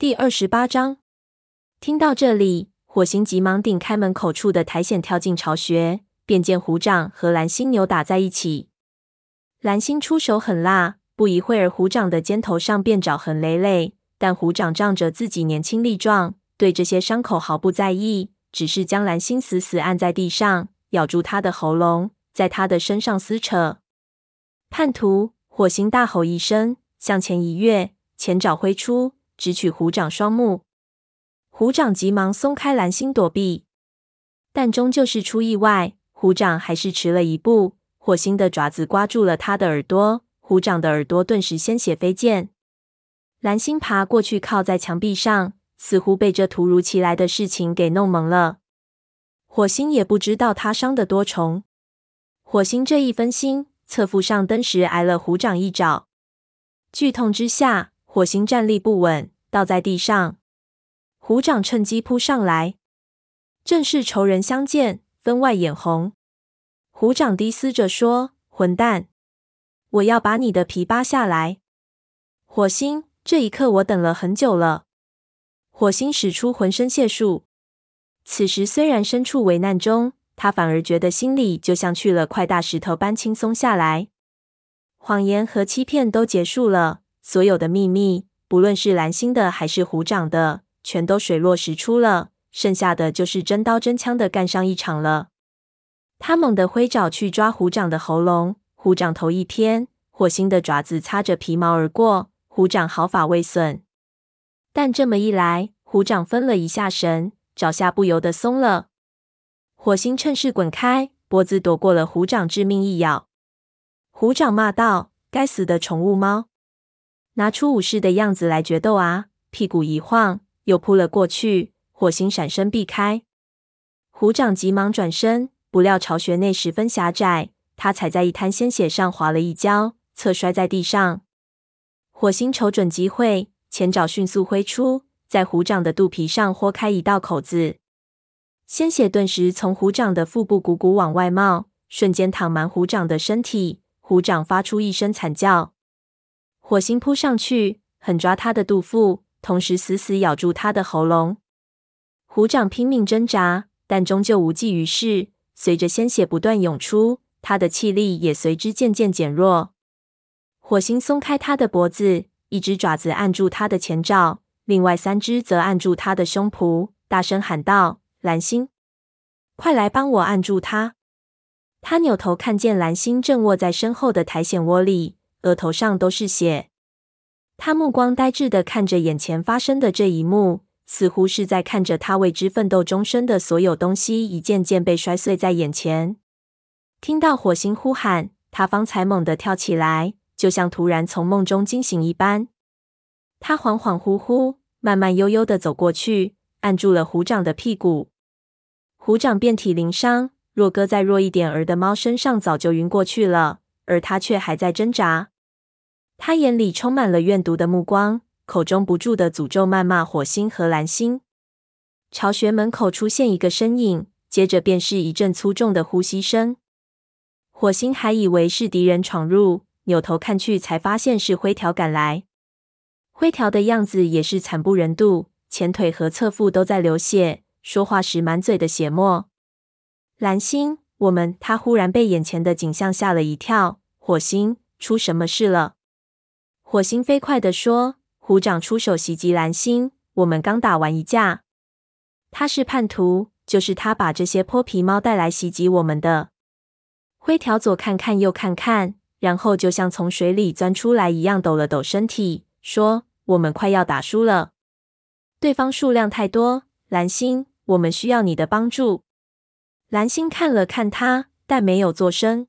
第二十八章。听到这里，火星急忙顶开门口处的苔藓跳进巢穴，便见虎掌和蓝星扭打在一起。蓝星出手狠辣，不一会儿，虎掌的肩头上便爪痕累累。但虎掌仗着自己年轻力壮，对这些伤口毫不在意，只是将蓝星死死按在地上，咬住他的喉咙，在他的身上撕扯。叛徒！火星大吼一声，向前一跃，前爪挥出。直取虎掌双目，虎掌急忙松开蓝星躲避，但终究是出意外，虎掌还是迟了一步。火星的爪子刮住了他的耳朵，虎掌的耳朵顿时鲜血飞溅。蓝星爬过去靠在墙壁上，似乎被这突如其来的事情给弄懵了。火星也不知道他伤得多重，火星这一分心，侧腹上蹬时挨了虎掌一爪，剧痛之下。火星站立不稳，倒在地上。虎掌趁机扑上来，正是仇人相见，分外眼红。虎掌低嘶着说：“混蛋，我要把你的皮扒下来！”火星，这一刻我等了很久了。火星使出浑身解数，此时虽然身处危难中，他反而觉得心里就像去了块大石头般轻松下来。谎言和欺骗都结束了。所有的秘密，不论是蓝星的还是虎掌的，全都水落石出了。剩下的就是真刀真枪的干上一场了。他猛地挥爪去抓虎掌的喉咙，虎掌头一偏，火星的爪子擦着皮毛而过，虎掌毫发未损。但这么一来，虎掌分了一下神，爪下不由得松了。火星趁势滚开，脖子躲过了虎掌致命一咬。虎掌骂道：“该死的宠物猫！”拿出武士的样子来决斗啊！屁股一晃，又扑了过去。火星闪身避开，虎掌急忙转身，不料巢穴内十分狭窄，他踩在一滩鲜血上滑了一跤，侧摔在地上。火星瞅准机会，前爪迅速挥出，在虎掌的肚皮上豁开一道口子，鲜血顿时从虎掌的腹部汩汩往外冒，瞬间淌满虎掌的身体。虎掌发出一声惨叫。火星扑上去，狠抓他的肚腹，同时死死咬住他的喉咙。虎掌拼命挣扎，但终究无济于事。随着鲜血不断涌出，他的气力也随之渐渐减弱。火星松开他的脖子，一只爪子按住他的前爪，另外三只则按住他的胸脯，大声喊道：“蓝星，快来帮我按住他！”他扭头看见蓝星正卧在身后的苔藓窝里。额头上都是血，他目光呆滞地看着眼前发生的这一幕，似乎是在看着他为之奋斗终身的所有东西一件件被摔碎在眼前。听到火星呼喊，他方才猛地跳起来，就像突然从梦中惊醒一般。他恍恍惚惚、慢慢悠悠地走过去，按住了虎掌的屁股。虎掌遍体鳞伤，若搁在弱一点儿的猫身上，早就晕过去了。而他却还在挣扎，他眼里充满了怨毒的目光，口中不住的诅咒谩骂火星和蓝星。巢穴门口出现一个身影，接着便是一阵粗重的呼吸声。火星还以为是敌人闯入，扭头看去，才发现是灰条赶来。灰条的样子也是惨不忍睹，前腿和侧腹都在流血，说话时满嘴的血沫。蓝星。我们，他忽然被眼前的景象吓了一跳。火星，出什么事了？火星飞快地说：“虎掌出手袭击蓝星，我们刚打完一架。他是叛徒，就是他把这些泼皮猫带来袭击我们的。”灰条左看看右看看，然后就像从水里钻出来一样，抖了抖身体，说：“我们快要打输了，对方数量太多。蓝星，我们需要你的帮助。”蓝星看了看他，但没有作声。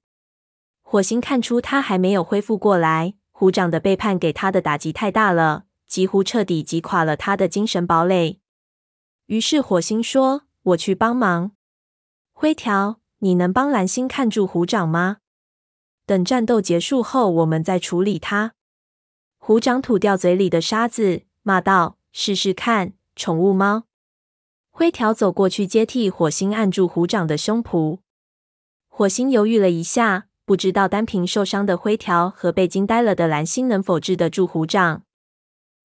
火星看出他还没有恢复过来，虎掌的背叛给他的打击太大了，几乎彻底击垮了他的精神堡垒。于是火星说：“我去帮忙。”灰条，你能帮蓝星看住虎掌吗？等战斗结束后，我们再处理他。虎掌吐掉嘴里的沙子，骂道：“试试看，宠物猫。”灰条走过去接替火星按住虎掌的胸脯，火星犹豫了一下，不知道单凭受伤的灰条和被惊呆了的蓝星能否治得住虎掌。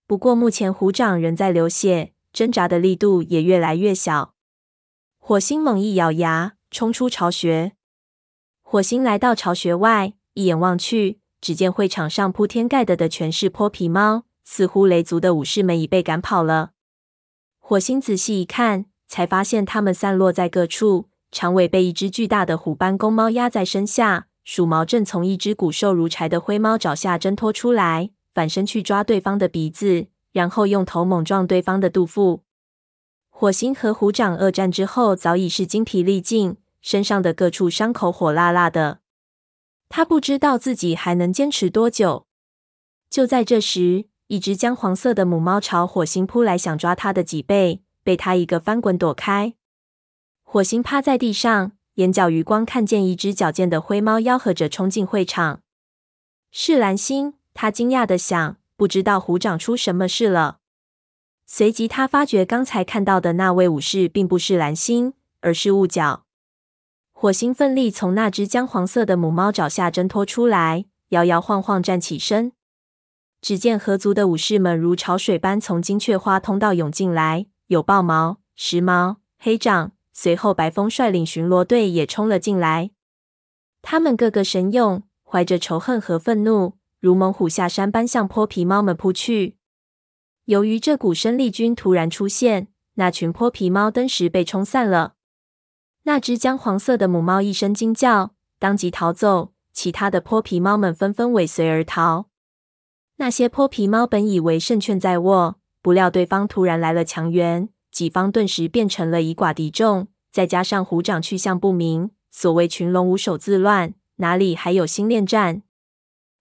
不过目前虎掌仍在流血，挣扎的力度也越来越小。火星猛一咬牙，冲出巢穴。火星来到巢穴外，一眼望去，只见会场上铺天盖地的全是泼皮猫，似乎雷族的武士们已被赶跑了。火星仔细一看，才发现他们散落在各处，长尾被一只巨大的虎斑公猫压在身下，鼠毛正从一只骨瘦如柴的灰猫爪下挣脱出来，反身去抓对方的鼻子，然后用头猛撞对方的肚腹。火星和虎掌恶战之后，早已是精疲力尽，身上的各处伤口火辣辣的。他不知道自己还能坚持多久。就在这时，一只姜黄色的母猫朝火星扑来，想抓他的脊背，被他一个翻滚躲开。火星趴在地上，眼角余光看见一只矫健的灰猫吆喝着冲进会场。是蓝星，他惊讶地想，不知道虎掌出什么事了。随即，他发觉刚才看到的那位武士并不是蓝星，而是雾角。火星奋力从那只姜黄色的母猫爪下挣脱出来，摇摇晃晃站起身。只见河族的武士们如潮水般从金雀花通道涌进来，有豹毛、石毛、黑掌，随后白风率领巡逻队也冲了进来。他们个个神勇，怀着仇恨和愤怒，如猛虎下山般向泼皮猫们扑去。由于这股生力军突然出现，那群泼皮猫登时被冲散了。那只姜黄色的母猫一声惊叫，当即逃走。其他的泼皮猫们纷纷尾随而逃。那些泼皮猫本以为胜券在握，不料对方突然来了强援，己方顿时变成了以寡敌众。再加上虎掌去向不明，所谓群龙无首自乱，哪里还有心恋战？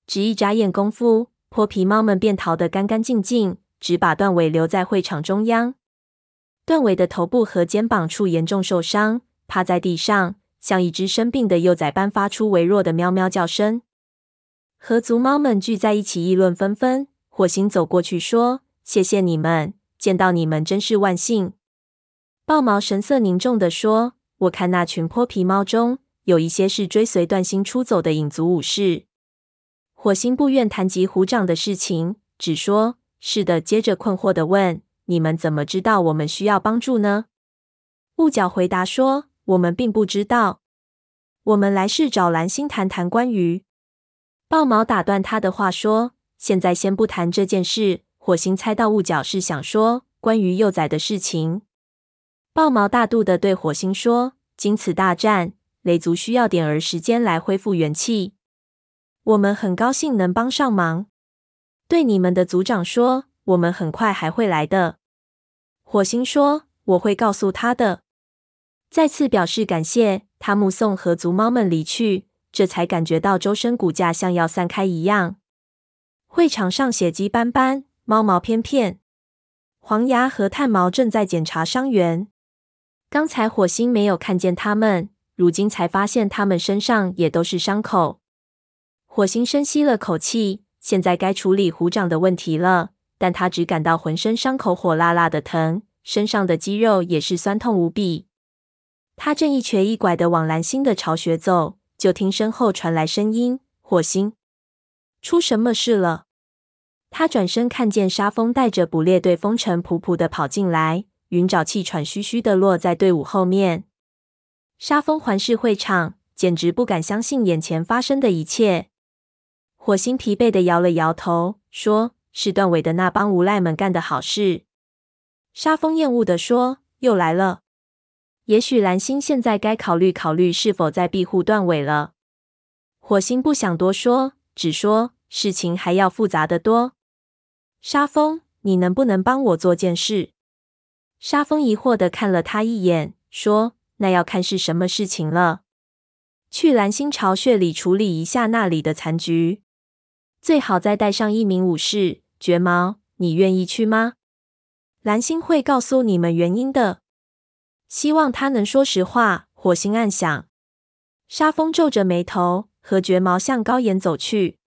只一眨眼功夫，泼皮猫们便逃得干干净净。只把断尾留在会场中央。断尾的头部和肩膀处严重受伤，趴在地上，像一只生病的幼崽般发出微弱的喵喵叫声。河族猫们聚在一起议论纷纷。火星走过去说：“谢谢你们，见到你们真是万幸。”豹毛神色凝重地说：“我看那群泼皮猫中有一些是追随断星出走的影族武士。”火星不愿谈及虎掌的事情，只说。是的，接着困惑地问：“你们怎么知道我们需要帮助呢？”雾角回答说：“我们并不知道，我们来是找蓝星谈谈关于……”豹毛打断他的话说：“现在先不谈这件事。”火星猜到雾角是想说关于幼崽的事情。豹毛大度地对火星说：“经此大战，雷族需要点儿时间来恢复元气，我们很高兴能帮上忙。”对你们的族长说，我们很快还会来的。火星说：“我会告诉他的。”再次表示感谢，他目送河族猫们离去，这才感觉到周身骨架像要散开一样。会场上血迹斑斑，猫毛翩翩。黄牙和炭毛正在检查伤员。刚才火星没有看见他们，如今才发现他们身上也都是伤口。火星深吸了口气。现在该处理虎掌的问题了，但他只感到浑身伤口火辣辣的疼，身上的肌肉也是酸痛无比。他正一瘸一拐的往蓝星的巢穴走，就听身后传来声音：“火星，出什么事了？”他转身看见沙风带着捕猎队风尘仆仆的跑进来，云沼气喘吁吁的落在队伍后面。沙风环视会场，简直不敢相信眼前发生的一切。火星疲惫的摇了摇头，说：“是断尾的那帮无赖们干的好事。”沙风厌恶的说：“又来了。也许蓝星现在该考虑考虑是否在庇护断尾了。”火星不想多说，只说：“事情还要复杂的多。”沙风，你能不能帮我做件事？沙风疑惑地看了他一眼，说：“那要看是什么事情了。去蓝星巢穴里处理一下那里的残局。”最好再带上一名武士，绝毛，你愿意去吗？蓝星会告诉你们原因的。希望他能说实话。火星暗想。沙风皱着眉头，和绝毛向高岩走去。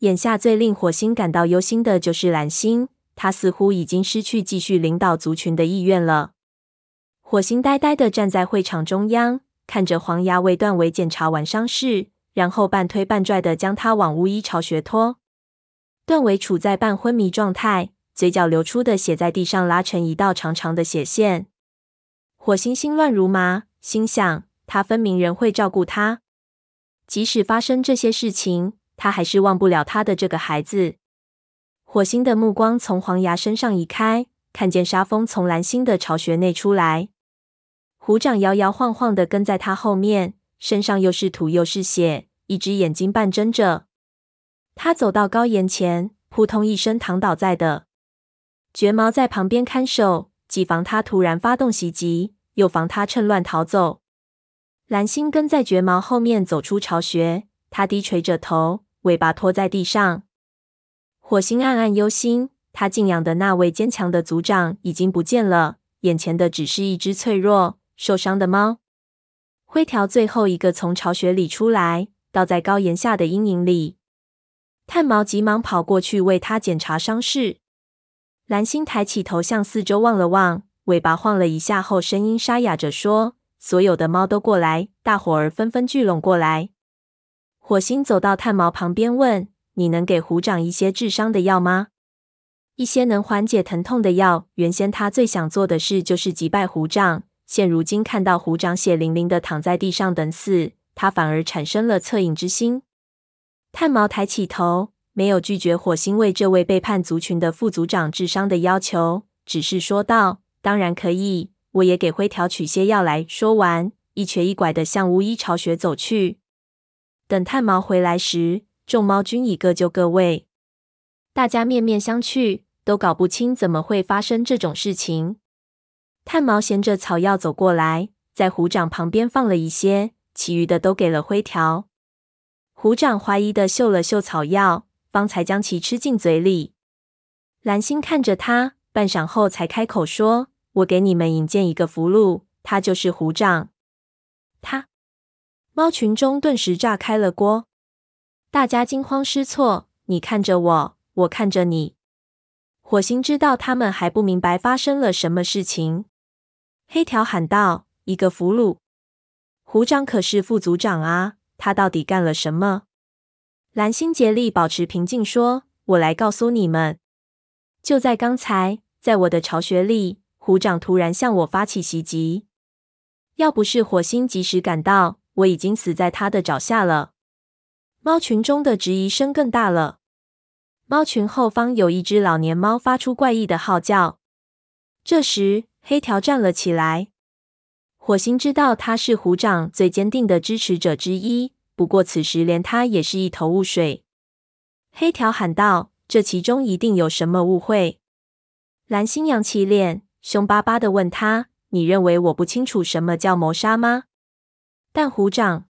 眼下最令火星感到忧心的就是蓝星，他似乎已经失去继续领导族群的意愿了。火星呆呆地站在会场中央，看着黄牙为断尾检查完伤势。然后半推半拽的将他往巫医巢穴拖。断尾处在半昏迷状态，嘴角流出的血在地上拉成一道长长的血线。火星心乱如麻，心想：他分明人会照顾他，即使发生这些事情，他还是忘不了他的这个孩子。火星的目光从黄牙身上移开，看见沙风从蓝星的巢穴内出来，虎掌摇摇晃晃的跟在他后面，身上又是土又是血，一只眼睛半睁着。他走到高岩前，扑通一声躺倒在的。绝毛在旁边看守，既防他突然发动袭击，又防他趁乱逃走。蓝星跟在绝毛后面走出巢穴，他低垂着头，尾巴拖在地上。火星暗暗忧心，他敬仰的那位坚强的族长已经不见了，眼前的只是一只脆弱、受伤的猫。灰条最后一个从巢穴里出来，倒在高岩下的阴影里。炭毛急忙跑过去为他检查伤势。蓝星抬起头向四周望了望，尾巴晃了一下后，声音沙哑着说：“所有的猫都过来。”大伙儿纷纷聚拢过来。火星走到炭毛旁边问：“你能给虎掌一些治伤的药吗？一些能缓解疼痛的药。”原先他最想做的事就是击败虎掌，现如今看到虎掌血淋淋的躺在地上等死，他反而产生了恻隐之心。炭毛抬起头。没有拒绝火星为这位背叛族群的副族长治伤的要求，只是说道：“当然可以，我也给灰条取些药来。”说完，一瘸一拐地向巫医巢穴走去。等炭毛回来时，众猫均已各就各位，大家面面相觑，都搞不清怎么会发生这种事情。炭毛衔着草药走过来，在虎掌旁边放了一些，其余的都给了灰条。虎掌怀疑的嗅了嗅草药。方才将其吃进嘴里。蓝星看着他，半晌后才开口说：“我给你们引荐一个俘虏，他就是虎掌。”他猫群中顿时炸开了锅，大家惊慌失措。你看着我，我看着你。火星知道他们还不明白发生了什么事情。黑条喊道：“一个俘虏？虎掌可是副组长啊，他到底干了什么？”蓝星竭力保持平静，说：“我来告诉你们，就在刚才，在我的巢穴里，虎掌突然向我发起袭击。要不是火星及时赶到，我已经死在他的爪下了。”猫群中的质疑声更大了。猫群后方有一只老年猫发出怪异的号叫。这时，黑条站了起来。火星知道他是虎掌最坚定的支持者之一。不过此时连他也是一头雾水。黑条喊道：“这其中一定有什么误会。”蓝星扬起脸，凶巴巴的问他：“你认为我不清楚什么叫谋杀吗？”但虎掌，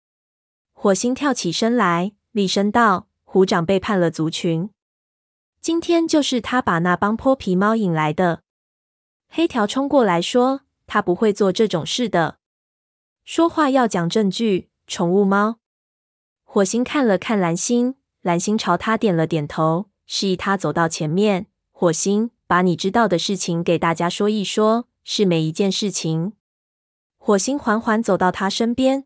火星跳起身来，厉声道：“虎掌背叛了族群，今天就是他把那帮泼皮猫引来的。”黑条冲过来说：“他不会做这种事的，说话要讲证据。”宠物猫。火星看了看蓝星，蓝星朝他点了点头，示意他走到前面。火星，把你知道的事情给大家说一说，是每一件事情。火星缓缓走到他身边，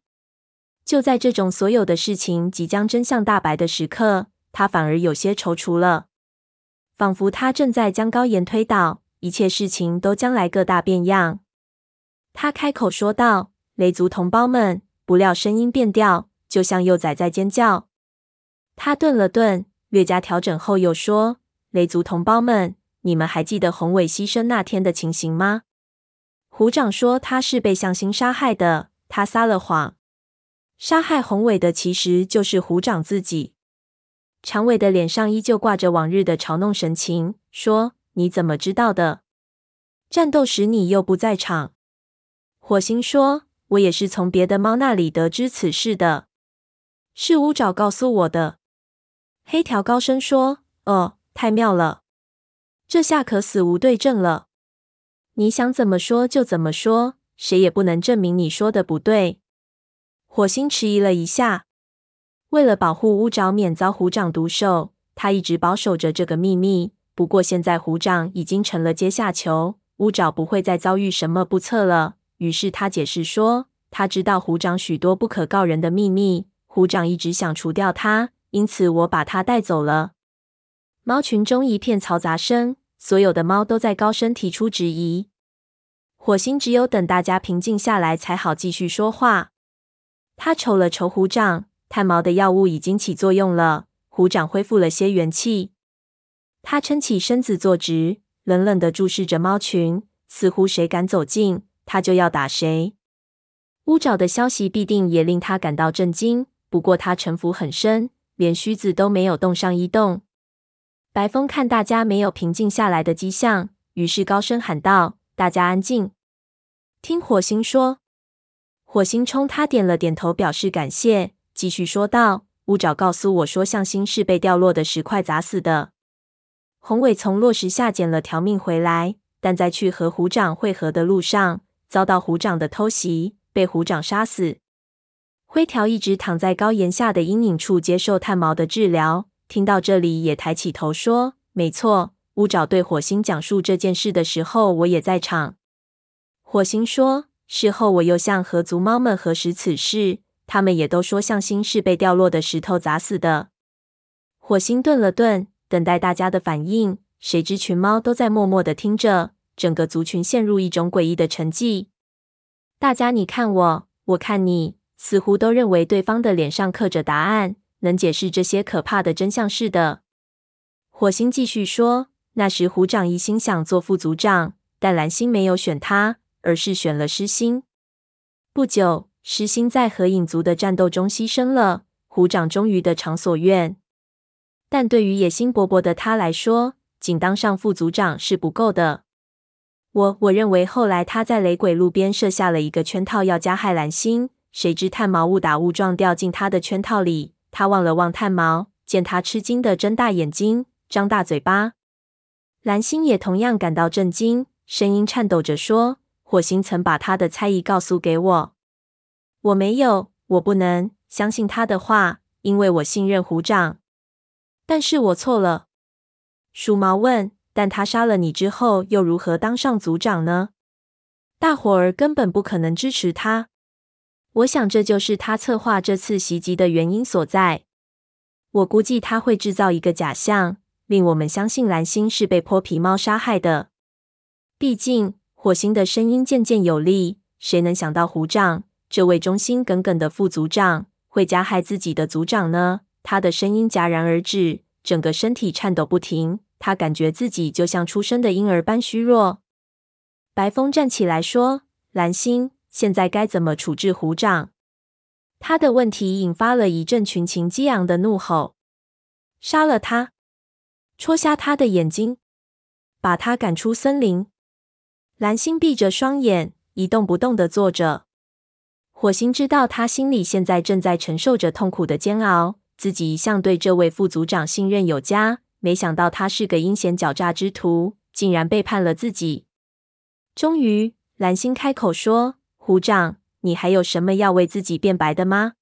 就在这种所有的事情即将真相大白的时刻，他反而有些踌躇了，仿佛他正在将高岩推倒，一切事情都将来个大变样。他开口说道：“雷族同胞们！”不料声音变调。就像幼崽在尖叫。他顿了顿，略加调整后又说：“雷族同胞们，你们还记得宏伟牺牲那天的情形吗？”虎掌说他是被向心杀害的，他撒了谎。杀害宏伟的其实就是虎掌自己。长尾的脸上依旧挂着往日的嘲弄神情，说：“你怎么知道的？战斗时你又不在场。”火星说：“我也是从别的猫那里得知此事的。”是乌爪告诉我的。黑条高声说：“哦，太妙了，这下可死无对证了。你想怎么说就怎么说，谁也不能证明你说的不对。”火星迟疑了一下，为了保护乌爪免遭虎掌毒手，他一直保守着这个秘密。不过现在虎掌已经成了阶下囚，乌爪不会再遭遇什么不测了。于是他解释说：“他知道虎掌许多不可告人的秘密。”虎掌一直想除掉他，因此我把他带走了。猫群中一片嘈杂声，所有的猫都在高声提出质疑。火星只有等大家平静下来，才好继续说话。他瞅了瞅虎掌，探毛的药物已经起作用了，虎掌恢复了些元气。他撑起身子坐直，冷冷地注视着猫群，似乎谁敢走近，他就要打谁。乌爪的消息必定也令他感到震惊，不过他城府很深，连须子都没有动上一动。白风看大家没有平静下来的迹象，于是高声喊道：“大家安静，听火星说。”火星冲他点了点头，表示感谢，继续说道：“乌爪告诉我说，向心是被掉落的石块砸死的。宏伟从落石下捡了条命回来，但在去和虎掌会合的路上，遭到虎掌的偷袭。”被虎掌杀死。灰条一直躺在高岩下的阴影处接受炭毛的治疗。听到这里，也抬起头说：“没错，乌爪对火星讲述这件事的时候，我也在场。”火星说：“事后我又向河族猫们核实此事，他们也都说向心是被掉落的石头砸死的。”火星顿了顿，等待大家的反应。谁知群猫都在默默的听着，整个族群陷入一种诡异的沉寂。大家你看我，我看你，似乎都认为对方的脸上刻着答案，能解释这些可怕的真相似的。火星继续说：“那时虎掌一心想做副族长，但蓝星没有选他，而是选了狮心。不久，狮心在和影族的战斗中牺牲了，虎掌终于得偿所愿。但对于野心勃勃的他来说，仅当上副族长是不够的。”我我认为后来他在雷鬼路边设下了一个圈套，要加害蓝星。谁知炭毛误打误撞掉进他的圈套里，他望了望炭毛，见他吃惊的睁大眼睛，张大嘴巴。蓝星也同样感到震惊，声音颤抖着说：“火星曾把他的猜疑告诉给我，我没有，我不能相信他的话，因为我信任虎掌。但是我错了。”鼠毛问。但他杀了你之后，又如何当上族长呢？大伙儿根本不可能支持他。我想这就是他策划这次袭击的原因所在。我估计他会制造一个假象，令我们相信蓝星是被泼皮猫杀害的。毕竟，火星的声音渐渐有力。谁能想到虎掌这位忠心耿耿的副族长会加害自己的族长呢？他的声音戛然而止，整个身体颤抖不停。他感觉自己就像出生的婴儿般虚弱。白风站起来说：“蓝星，现在该怎么处置虎掌？”他的问题引发了一阵群情激昂的怒吼：“杀了他，戳瞎他的眼睛，把他赶出森林。”蓝星闭着双眼，一动不动地坐着。火星知道他心里现在正在承受着痛苦的煎熬，自己一向对这位副组长信任有加。没想到他是个阴险狡诈之徒，竟然背叛了自己。终于，蓝星开口说：“虎长，你还有什么要为自己辩白的吗？”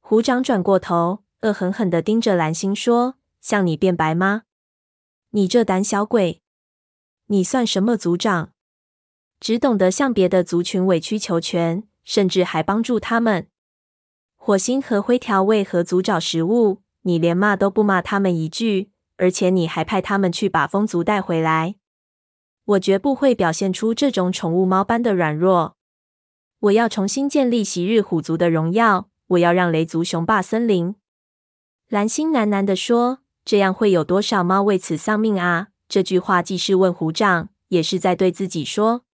虎长转过头，恶狠狠地盯着蓝星说：“向你辩白吗？你这胆小鬼！你算什么族长？只懂得向别的族群委曲求全，甚至还帮助他们。火星和灰条为何族找食物，你连骂都不骂他们一句。”而且你还派他们去把风族带回来，我绝不会表现出这种宠物猫般的软弱。我要重新建立昔日虎族的荣耀，我要让雷族雄霸森林。蓝星喃喃地说：“这样会有多少猫为此丧命啊？”这句话既是问虎掌，也是在对自己说。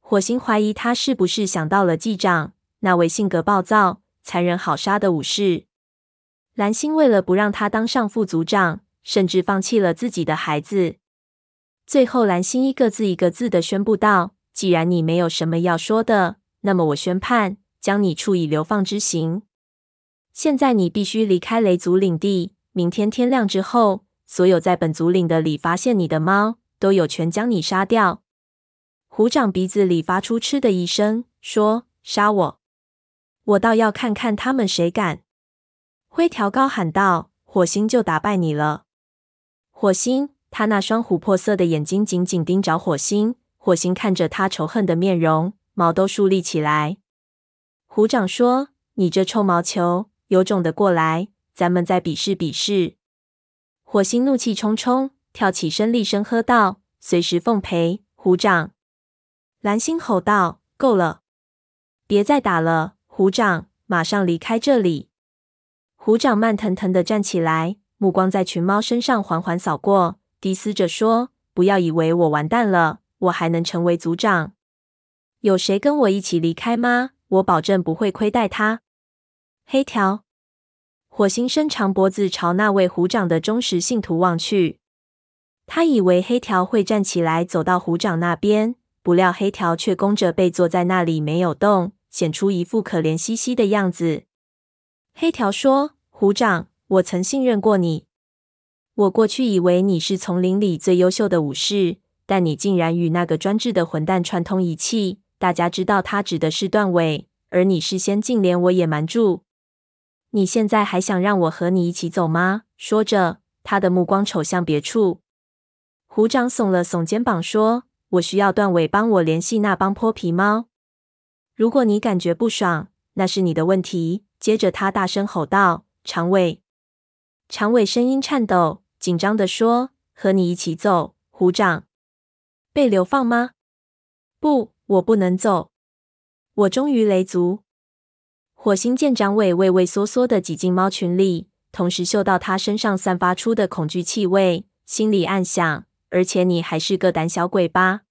火星怀疑他是不是想到了记长，那位性格暴躁、残忍好杀的武士。蓝星为了不让他当上副族长。甚至放弃了自己的孩子。最后，蓝星一个字一个字的宣布道：“既然你没有什么要说的，那么我宣判，将你处以流放之刑。现在你必须离开雷族领地。明天天亮之后，所有在本族领的里发现你的猫，都有权将你杀掉。”虎掌鼻子里发出嗤的一声，说：“杀我？我倒要看看他们谁敢！”灰条高喊道：“火星就打败你了。”火星，他那双琥珀色的眼睛紧紧盯着火星。火星看着他仇恨的面容，毛都竖立起来。虎掌说：“你这臭毛球，有种的过来，咱们再比试比试。”火星怒气冲冲，跳起身，厉声喝道：“随时奉陪，虎掌！”蓝星吼道：“够了，别再打了，虎掌！马上离开这里！”虎掌慢腾腾的站起来，目光在群猫身上缓缓扫过，低嘶着说：“不要以为我完蛋了，我还能成为族长。有谁跟我一起离开吗？我保证不会亏待他。”黑条。火星伸长脖子朝那位虎掌的忠实信徒望去，他以为黑条会站起来走到虎掌那边，不料黑条却弓着背坐在那里没有动，显出一副可怜兮兮的样子。黑条说：“虎掌，我曾信任过你，我过去以为你是丛林里最优秀的武士，但你竟然与那个专制的混蛋串通一气。大家知道他指的是段尾，而你事先竟连我也瞒住。”你现在还想让我和你一起走吗？说着，他的目光瞅向别处。虎掌耸了耸肩膀，说：“我需要段纬帮我联系那帮泼皮猫。如果你感觉不爽，那是你的问题。”接着，他大声吼道：“长尾！”长尾声音颤抖，紧张地说：“和你一起走，虎掌。被流放吗？不，我不能走。我忠于雷族。”火星见长尾畏畏缩缩的挤进猫群里，同时嗅到他身上散发出的恐惧气味，心里暗想：而且你还是个胆小鬼吧？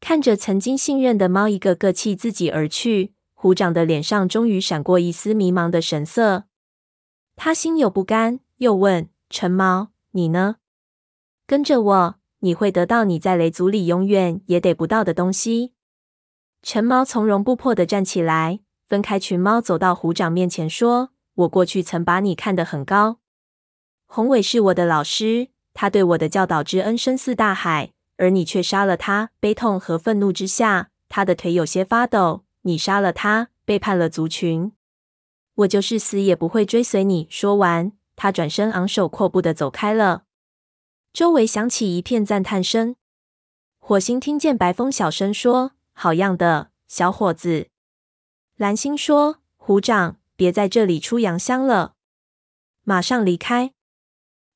看着曾经信任的猫一个个弃自己而去，虎掌的脸上终于闪过一丝迷茫的神色。他心有不甘，又问：“陈毛，你呢？跟着我，你会得到你在雷族里永远也得不到的东西。”陈毛从容不迫地站起来。分开群猫，走到虎掌面前，说：“我过去曾把你看得很高。宏伟是我的老师，他对我的教导之恩深似大海，而你却杀了他。悲痛和愤怒之下，他的腿有些发抖。你杀了他，背叛了族群。我就是死也不会追随你。”说完，他转身昂首阔步的走开了。周围响起一片赞叹声。火星听见白风小声说：“好样的，小伙子。”蓝星说：“虎掌，别在这里出洋相了，马上离开。”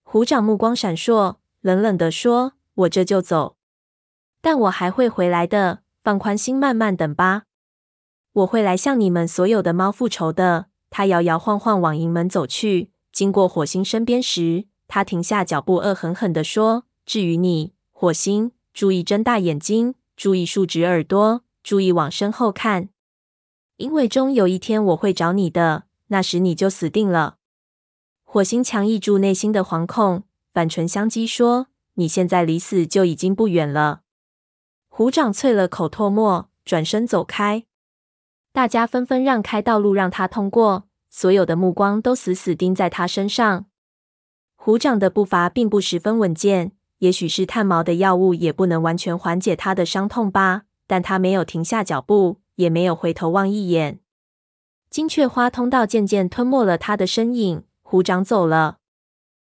虎掌目光闪烁，冷冷地说：“我这就走，但我还会回来的。放宽心，慢慢等吧。我会来向你们所有的猫复仇的。”他摇摇晃晃往营门走去，经过火星身边时，他停下脚步，恶狠狠地说：“至于你，火星，注意睁大眼睛，注意竖直耳朵，注意往身后看。”因为终有一天我会找你的，那时你就死定了。火星强抑住内心的惶恐，反唇相讥说：“你现在离死就已经不远了。”虎掌啐了口唾沫，转身走开。大家纷纷让开道路让他通过，所有的目光都死死盯在他身上。虎掌的步伐并不十分稳健，也许是炭毛的药物也不能完全缓解他的伤痛吧，但他没有停下脚步。也没有回头望一眼，金雀花通道渐渐吞没了他的身影。虎掌走了。